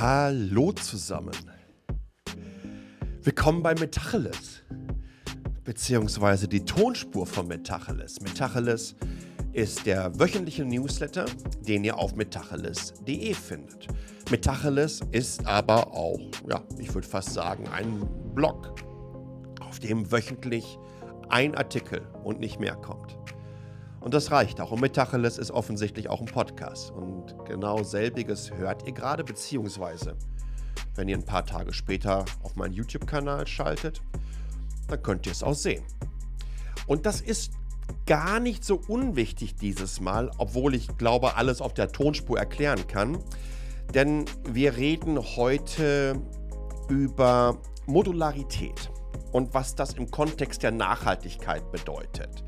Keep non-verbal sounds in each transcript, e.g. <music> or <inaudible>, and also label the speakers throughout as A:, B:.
A: Hallo zusammen. Willkommen bei Metacheles, beziehungsweise die Tonspur von Metacheles. Metacheles ist der wöchentliche Newsletter, den ihr auf metacheles.de findet. Metacheles ist aber auch, ja, ich würde fast sagen, ein Blog, auf dem wöchentlich ein Artikel und nicht mehr kommt. Und das reicht auch. Und Metacheles ist offensichtlich auch ein Podcast. Und genau selbiges hört ihr gerade, beziehungsweise wenn ihr ein paar Tage später auf meinen YouTube-Kanal schaltet, dann könnt ihr es auch sehen. Und das ist gar nicht so unwichtig dieses Mal, obwohl ich glaube, alles auf der Tonspur erklären kann. Denn wir reden heute über Modularität und was das im Kontext der Nachhaltigkeit bedeutet.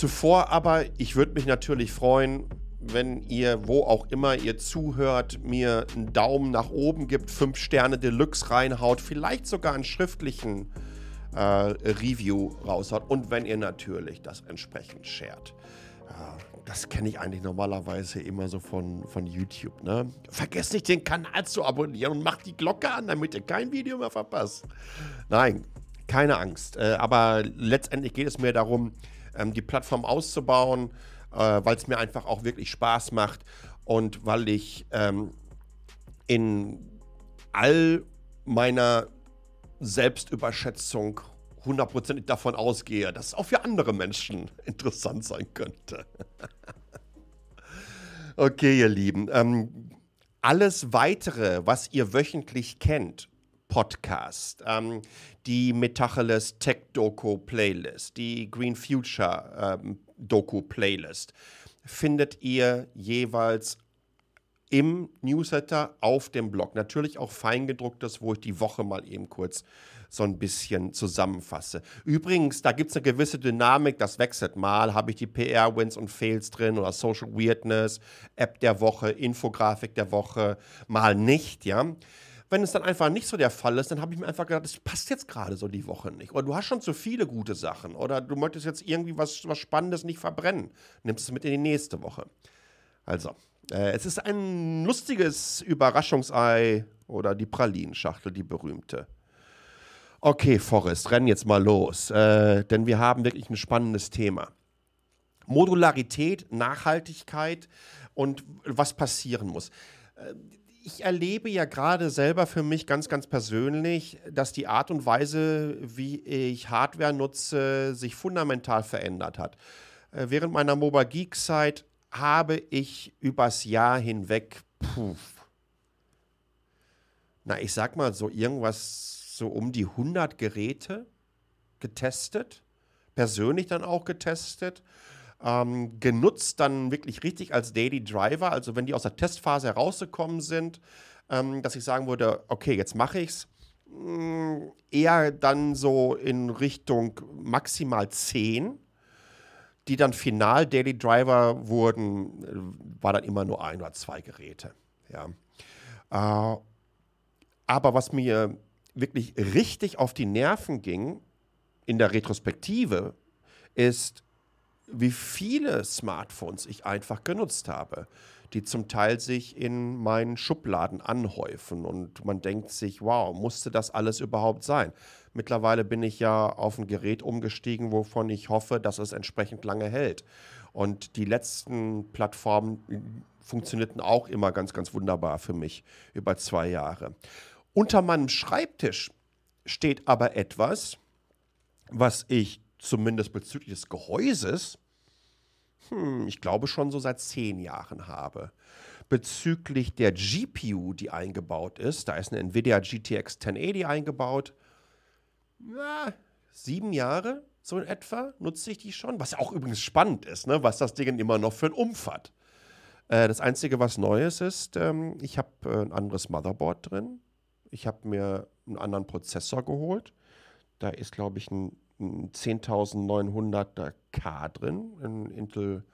A: Zuvor aber, ich würde mich natürlich freuen, wenn ihr, wo auch immer ihr zuhört, mir einen Daumen nach oben gibt, 5 Sterne Deluxe reinhaut, vielleicht sogar einen schriftlichen äh, Review raushaut und wenn ihr natürlich das entsprechend shared. Ja, das kenne ich eigentlich normalerweise immer so von, von YouTube. Ne? Vergesst nicht, den Kanal zu abonnieren und macht die Glocke an, damit ihr kein Video mehr verpasst. Nein, keine Angst. Äh, aber letztendlich geht es mir darum, ähm, die Plattform auszubauen, äh, weil es mir einfach auch wirklich Spaß macht und weil ich ähm, in all meiner Selbstüberschätzung hundertprozentig davon ausgehe, dass es auch für andere Menschen <laughs> interessant sein könnte. <laughs> okay, ihr Lieben. Ähm, alles weitere, was ihr wöchentlich kennt, Podcast, ähm, die Metacheles Tech Doku Playlist, die Green Future ähm, Doku Playlist, findet ihr jeweils im Newsletter auf dem Blog. Natürlich auch feingedrucktes, wo ich die Woche mal eben kurz so ein bisschen zusammenfasse. Übrigens, da gibt es eine gewisse Dynamik, das wechselt. Mal habe ich die PR-Wins und Fails drin oder Social Weirdness, App der Woche, Infografik der Woche, mal nicht, ja. Wenn es dann einfach nicht so der Fall ist, dann habe ich mir einfach gedacht, das passt jetzt gerade so die Woche nicht. Oder du hast schon zu viele gute Sachen. Oder du möchtest jetzt irgendwie was, was Spannendes nicht verbrennen. Nimmst es mit in die nächste Woche. Also, äh, es ist ein lustiges Überraschungsei oder die Pralinschachtel, die berühmte. Okay, Forrest, renn jetzt mal los, äh, denn wir haben wirklich ein spannendes Thema. Modularität, Nachhaltigkeit und was passieren muss. Äh, ich erlebe ja gerade selber für mich ganz, ganz persönlich, dass die Art und Weise, wie ich Hardware nutze, sich fundamental verändert hat. Äh, während meiner Mobile Geek Zeit habe ich übers Jahr hinweg, puh, na, ich sag mal so irgendwas so um die 100 Geräte getestet, persönlich dann auch getestet ähm, genutzt dann wirklich richtig als Daily Driver. Also wenn die aus der Testphase herausgekommen sind, ähm, dass ich sagen würde, okay, jetzt mache ich es. Mm, eher dann so in Richtung maximal 10, die dann final Daily Driver wurden, äh, war dann immer nur ein oder zwei Geräte. Ja. Äh, aber was mir wirklich richtig auf die Nerven ging in der Retrospektive, ist, wie viele Smartphones ich einfach genutzt habe, die zum Teil sich in meinen Schubladen anhäufen und man denkt sich, wow, musste das alles überhaupt sein? Mittlerweile bin ich ja auf ein Gerät umgestiegen, wovon ich hoffe, dass es entsprechend lange hält. Und die letzten Plattformen funktionierten auch immer ganz, ganz wunderbar für mich über zwei Jahre. Unter meinem Schreibtisch steht aber etwas, was ich zumindest bezüglich des Gehäuses, hm, ich glaube schon so seit zehn Jahren habe. Bezüglich der GPU, die eingebaut ist, da ist eine Nvidia GTX 1080 eingebaut. Ja, sieben Jahre, so in etwa, nutze ich die schon. Was auch übrigens spannend ist, ne? was das Ding immer noch für einen Umf hat. Äh, das Einzige, was Neues ist, ähm, ich habe äh, ein anderes Motherboard drin. Ich habe mir einen anderen Prozessor geholt. Da ist, glaube ich, ein 10.900er K drin, ein Intel,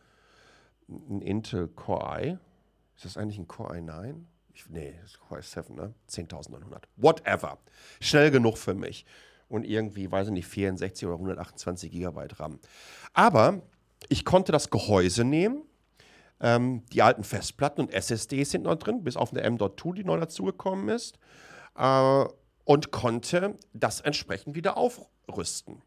A: ein Intel Core i. Ist das eigentlich ein Core i9? Ich, nee, das ist Core i7, ne? 10.900. Whatever. Schnell genug für mich. Und irgendwie, weiß ich nicht, 64 oder 128 Gigabyte RAM. Aber ich konnte das Gehäuse nehmen, Ähm, die alten Festplatten und SSDs sind noch drin, bis auf eine M.2, die neu dazugekommen ist. Äh, und konnte das entsprechend wieder aufrüsten.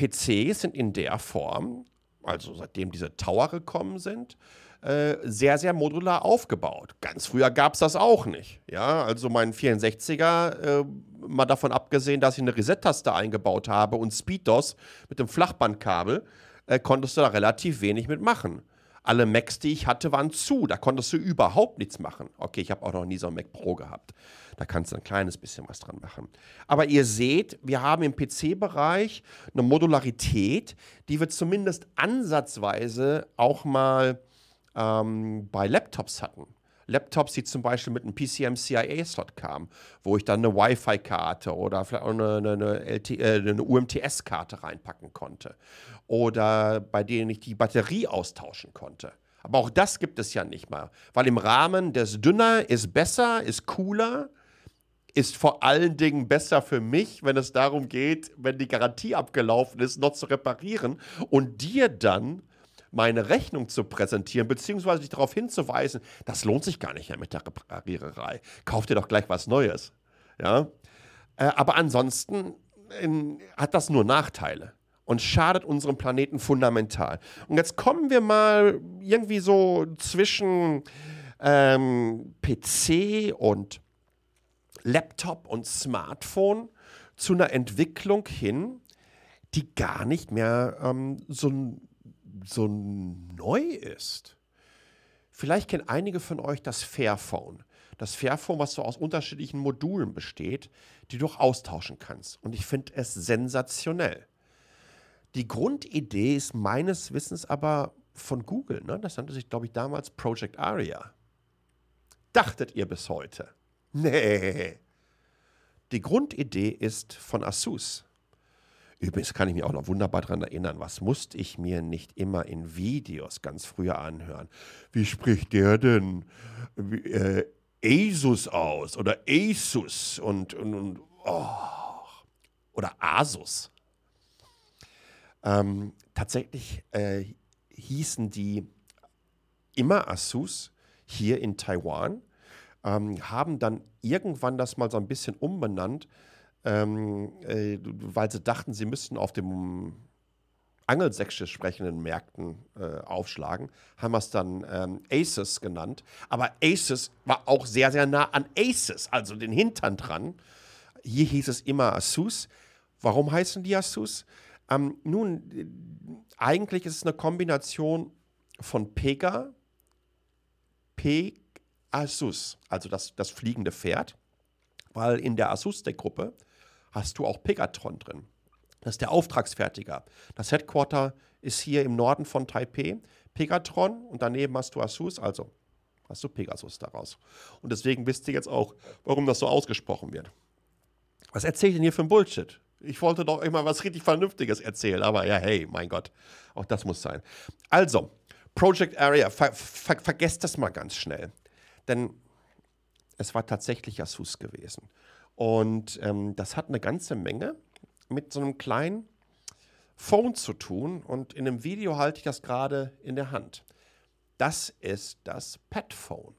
A: PCs sind in der Form, also seitdem diese Tower gekommen sind, äh, sehr, sehr modular aufgebaut. Ganz früher gab es das auch nicht. Ja, also mein 64er, äh, mal davon abgesehen, dass ich eine Reset-Taste eingebaut habe und SpeedDOS mit dem Flachbandkabel, äh, konntest du da relativ wenig mitmachen. Alle Macs, die ich hatte, waren zu. Da konntest du überhaupt nichts machen. Okay, ich habe auch noch nie so ein Mac Pro gehabt. Da kannst du ein kleines bisschen was dran machen. Aber ihr seht, wir haben im PC-Bereich eine Modularität, die wir zumindest ansatzweise auch mal ähm, bei Laptops hatten. Laptops, die zum Beispiel mit einem PCM-CIA-Slot kamen, wo ich dann eine Wi-Fi-Karte oder vielleicht auch eine, eine, äh, eine UMTS-Karte reinpacken konnte. Oder bei denen ich die Batterie austauschen konnte. Aber auch das gibt es ja nicht mal, weil im Rahmen des Dünner ist besser, ist cooler, ist vor allen Dingen besser für mich, wenn es darum geht, wenn die Garantie abgelaufen ist, noch zu reparieren und dir dann meine Rechnung zu präsentieren, beziehungsweise dich darauf hinzuweisen, das lohnt sich gar nicht mehr mit der Repariererei. Kauf dir doch gleich was Neues. Ja? Äh, aber ansonsten in, hat das nur Nachteile und schadet unserem Planeten fundamental. Und jetzt kommen wir mal irgendwie so zwischen ähm, PC und Laptop und Smartphone zu einer Entwicklung hin, die gar nicht mehr ähm, so so neu ist. Vielleicht kennen einige von euch das Fairphone. Das Fairphone, was so aus unterschiedlichen Modulen besteht, die du auch austauschen kannst. Und ich finde es sensationell. Die Grundidee ist meines Wissens aber von Google. Ne? Das nannte sich, glaube ich, damals Project Aria. Dachtet ihr bis heute? Nee. Die Grundidee ist von Asus. Übrigens kann ich mich auch noch wunderbar daran erinnern, was musste ich mir nicht immer in Videos ganz früher anhören. Wie spricht der denn äh, Asus aus oder Asus und, und, und oh, oder Asus? Ähm, tatsächlich äh, hießen die immer Asus hier in Taiwan, ähm, haben dann irgendwann das mal so ein bisschen umbenannt ähm, äh, weil sie dachten, sie müssten auf dem angelsächsisch sprechenden Märkten äh, aufschlagen, haben wir es dann ähm, Aces genannt. Aber Aces war auch sehr, sehr nah an Aces, also den Hintern dran. Hier hieß es immer Asus. Warum heißen die Asus? Ähm, nun, eigentlich ist es eine Kombination von Pega, Pegasus, also das, das fliegende Pferd, weil in der Asus-Deck-Gruppe hast du auch Pegatron drin. Das ist der Auftragsfertiger. Das Headquarter ist hier im Norden von Taipei, Pegatron, und daneben hast du Asus, also hast du Pegasus daraus. Und deswegen wisst ihr jetzt auch, warum das so ausgesprochen wird. Was erzähle ich denn hier für ein Bullshit? Ich wollte doch immer was richtig Vernünftiges erzählen, aber ja, hey, mein Gott, auch das muss sein. Also, Project Area, ver ver vergesst das mal ganz schnell. Denn es war tatsächlich Asus gewesen. Und ähm, das hat eine ganze Menge mit so einem kleinen Phone zu tun. Und in einem Video halte ich das gerade in der Hand. Das ist das Petphone.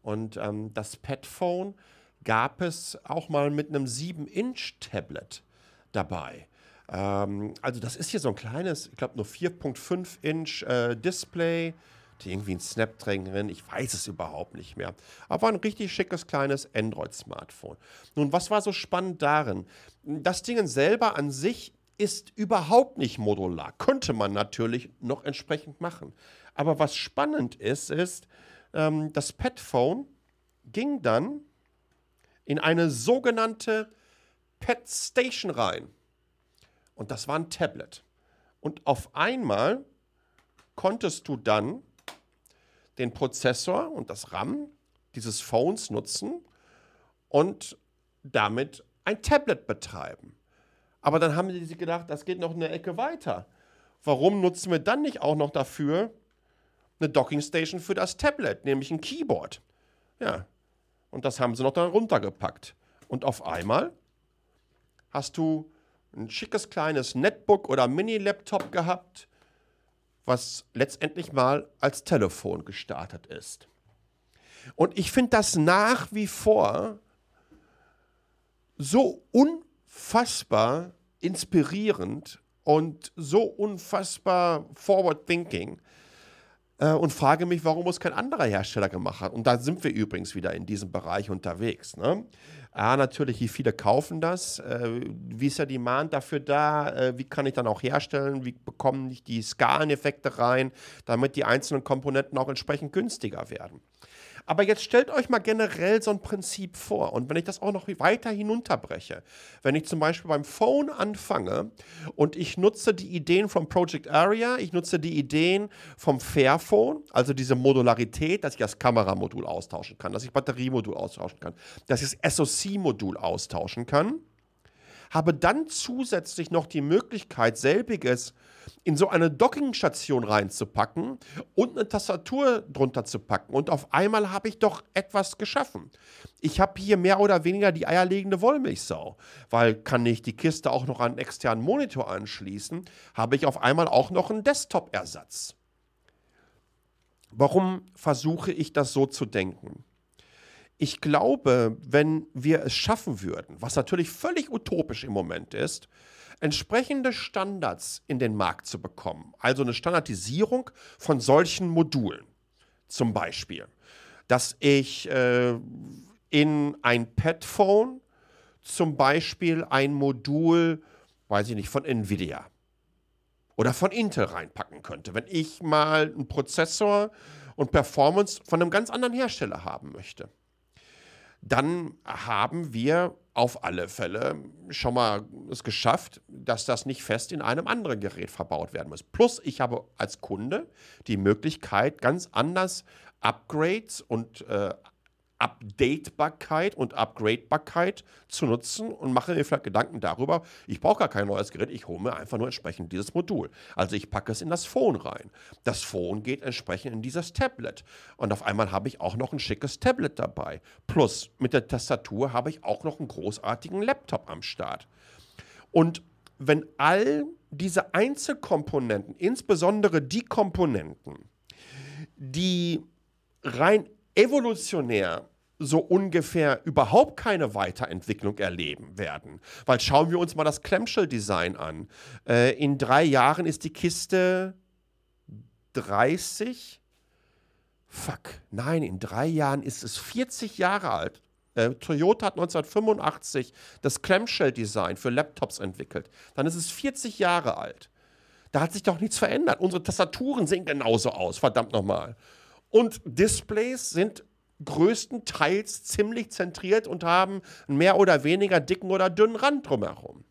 A: Und ähm, das Petphone gab es auch mal mit einem 7-Inch-Tablet dabei. Ähm, also das ist hier so ein kleines, ich glaube nur 4.5 Inch äh, Display hatte irgendwie ein Snapdragon drin, ich weiß es überhaupt nicht mehr. Aber ein richtig schickes kleines Android-Smartphone. Nun, was war so spannend darin? Das Ding selber an sich ist überhaupt nicht modular. Könnte man natürlich noch entsprechend machen. Aber was spannend ist, ist, ähm, das Petphone ging dann in eine sogenannte Pet Station rein. Und das war ein Tablet. Und auf einmal konntest du dann den Prozessor und das RAM dieses Phones nutzen und damit ein Tablet betreiben. Aber dann haben sie gedacht, das geht noch eine Ecke weiter. Warum nutzen wir dann nicht auch noch dafür eine Dockingstation für das Tablet, nämlich ein Keyboard? Ja. Und das haben sie noch da runtergepackt. Und auf einmal hast du ein schickes kleines Netbook oder Mini-Laptop gehabt was letztendlich mal als Telefon gestartet ist. Und ich finde das nach wie vor so unfassbar inspirierend und so unfassbar forward thinking und frage mich, warum es kein anderer Hersteller gemacht hat. Und da sind wir übrigens wieder in diesem Bereich unterwegs. Ne? Ja, natürlich, wie viele kaufen das? Äh, wie ist der Demand dafür da? Äh, wie kann ich dann auch herstellen? Wie bekommen ich die Skaleneffekte rein, damit die einzelnen Komponenten auch entsprechend günstiger werden? Aber jetzt stellt euch mal generell so ein Prinzip vor. Und wenn ich das auch noch weiter hinunterbreche, wenn ich zum Beispiel beim Phone anfange und ich nutze die Ideen vom Project Area, ich nutze die Ideen vom Fairphone, also diese Modularität, dass ich das Kameramodul austauschen kann, dass ich Batteriemodul austauschen kann, dass ich das SoC-Modul austauschen kann, habe dann zusätzlich noch die Möglichkeit, selbiges in so eine Dockingstation reinzupacken und eine Tastatur drunter zu packen. Und auf einmal habe ich doch etwas geschaffen. Ich habe hier mehr oder weniger die eierlegende Wollmilchsau, weil kann ich die Kiste auch noch an einen externen Monitor anschließen, habe ich auf einmal auch noch einen Desktop-Ersatz. Warum versuche ich das so zu denken? Ich glaube, wenn wir es schaffen würden, was natürlich völlig utopisch im Moment ist, entsprechende Standards in den Markt zu bekommen. Also eine Standardisierung von solchen Modulen. Zum Beispiel, dass ich äh, in ein Padphone zum Beispiel ein Modul, weiß ich nicht, von Nvidia oder von Intel reinpacken könnte, wenn ich mal einen Prozessor und Performance von einem ganz anderen Hersteller haben möchte dann haben wir auf alle Fälle schon mal es geschafft, dass das nicht fest in einem anderen Gerät verbaut werden muss. Plus, ich habe als Kunde die Möglichkeit, ganz anders Upgrades und äh, Updatebarkeit und Upgradebarkeit zu nutzen und mache mir vielleicht Gedanken darüber, ich brauche gar kein neues Gerät, ich hole mir einfach nur entsprechend dieses Modul. Also ich packe es in das Phone rein. Das Phone geht entsprechend in dieses Tablet. Und auf einmal habe ich auch noch ein schickes Tablet dabei. Plus mit der Tastatur habe ich auch noch einen großartigen Laptop am Start. Und wenn all diese Einzelkomponenten, insbesondere die Komponenten, die rein evolutionär so ungefähr überhaupt keine Weiterentwicklung erleben werden. Weil schauen wir uns mal das Clamshell-Design an. Äh, in drei Jahren ist die Kiste 30. Fuck, nein, in drei Jahren ist es 40 Jahre alt. Äh, Toyota hat 1985 das Clamshell-Design für Laptops entwickelt. Dann ist es 40 Jahre alt. Da hat sich doch nichts verändert. Unsere Tastaturen sehen genauso aus, verdammt nochmal. Und Displays sind größtenteils ziemlich zentriert und haben einen mehr oder weniger dicken oder dünnen Rand drumherum.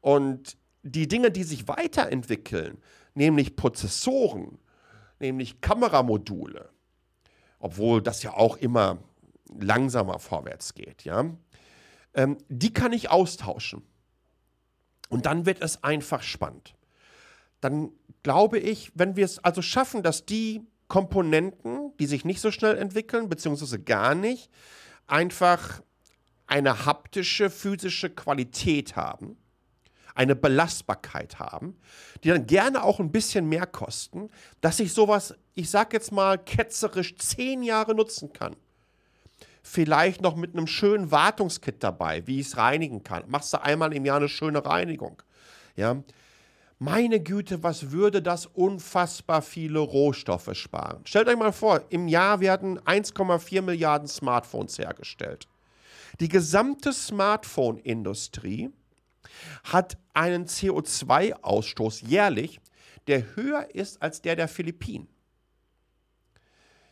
A: Und die Dinge, die sich weiterentwickeln, nämlich Prozessoren, nämlich Kameramodule, obwohl das ja auch immer langsamer vorwärts geht, ja, ähm, die kann ich austauschen. Und dann wird es einfach spannend. Dann glaube ich, wenn wir es also schaffen, dass die Komponenten, die sich nicht so schnell entwickeln, beziehungsweise gar nicht, einfach eine haptische, physische Qualität haben, eine Belastbarkeit haben, die dann gerne auch ein bisschen mehr kosten, dass ich sowas, ich sag jetzt mal ketzerisch, zehn Jahre nutzen kann. Vielleicht noch mit einem schönen Wartungskit dabei, wie ich es reinigen kann. Machst du einmal im Jahr eine schöne Reinigung. Ja, meine Güte, was würde das unfassbar viele Rohstoffe sparen? Stellt euch mal vor, im Jahr werden 1,4 Milliarden Smartphones hergestellt. Die gesamte Smartphone-Industrie hat einen CO2-Ausstoß jährlich, der höher ist als der der Philippinen.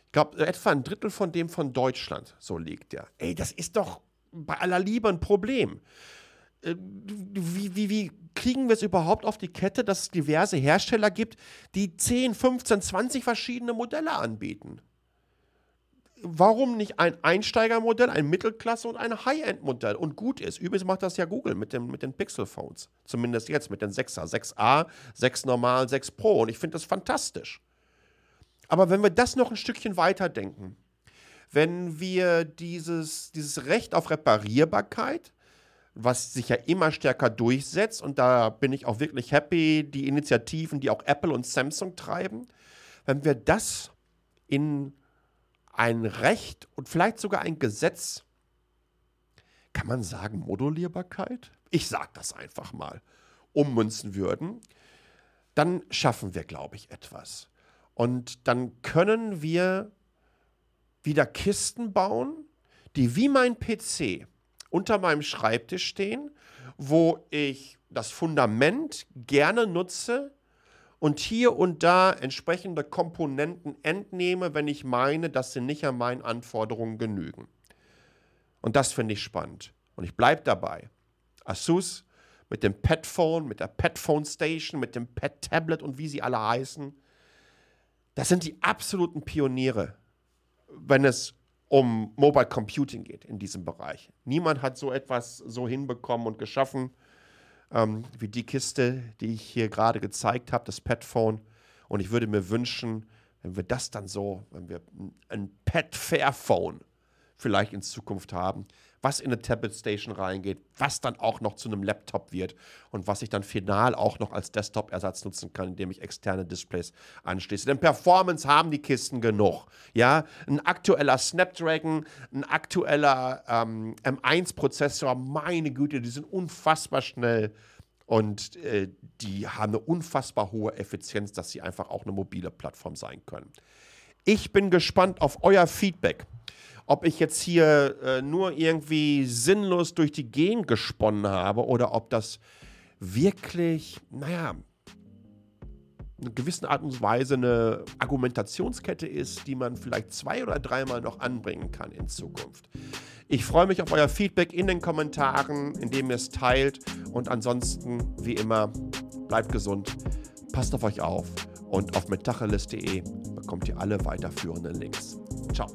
A: Ich glaube, etwa ein Drittel von dem von Deutschland, so liegt der. Ey, das ist doch bei aller Liebe ein Problem. Äh, wie, wie, wie kriegen wir es überhaupt auf die Kette, dass es diverse Hersteller gibt, die 10, 15, 20 verschiedene Modelle anbieten? Warum nicht ein Einsteigermodell, ein Mittelklasse und ein High-End-Modell und gut ist? Übrigens macht das ja Google mit, dem, mit den Pixel-Phones. Zumindest jetzt mit den 6er. 6a, 6 normal, 6 Pro. Und ich finde das fantastisch. Aber wenn wir das noch ein Stückchen weiter denken, wenn wir dieses, dieses Recht auf Reparierbarkeit was sich ja immer stärker durchsetzt. Und da bin ich auch wirklich happy, die Initiativen, die auch Apple und Samsung treiben. Wenn wir das in ein Recht und vielleicht sogar ein Gesetz, kann man sagen, Modulierbarkeit? Ich sage das einfach mal, ummünzen würden, dann schaffen wir, glaube ich, etwas. Und dann können wir wieder Kisten bauen, die wie mein PC unter meinem Schreibtisch stehen, wo ich das Fundament gerne nutze und hier und da entsprechende Komponenten entnehme, wenn ich meine, dass sie nicht an meinen Anforderungen genügen. Und das finde ich spannend. Und ich bleibe dabei. Asus mit dem Petphone, mit der Petphone Station, mit dem Pet Tablet und wie sie alle heißen, das sind die absoluten Pioniere, wenn es um Mobile Computing geht in diesem Bereich. Niemand hat so etwas so hinbekommen und geschaffen ähm, wie die Kiste, die ich hier gerade gezeigt habe, das Petphone. Und ich würde mir wünschen, wenn wir das dann so, wenn wir ein Pet Fairphone vielleicht in Zukunft haben, was in eine Tablet Station reingeht, was dann auch noch zu einem Laptop wird und was ich dann final auch noch als Desktop-Ersatz nutzen kann, indem ich externe Displays anschließe. Denn Performance haben die Kisten genug. Ja, ein aktueller Snapdragon, ein aktueller ähm, M1-Prozessor, meine Güte, die sind unfassbar schnell und äh, die haben eine unfassbar hohe Effizienz, dass sie einfach auch eine mobile Plattform sein können. Ich bin gespannt auf euer Feedback ob ich jetzt hier äh, nur irgendwie sinnlos durch die Gegend gesponnen habe oder ob das wirklich, naja, in gewissen Art und Weise eine Argumentationskette ist, die man vielleicht zwei oder dreimal noch anbringen kann in Zukunft. Ich freue mich auf euer Feedback in den Kommentaren, indem ihr es teilt. Und ansonsten, wie immer, bleibt gesund, passt auf euch auf und auf metacheles.de bekommt ihr alle weiterführenden Links. Ciao.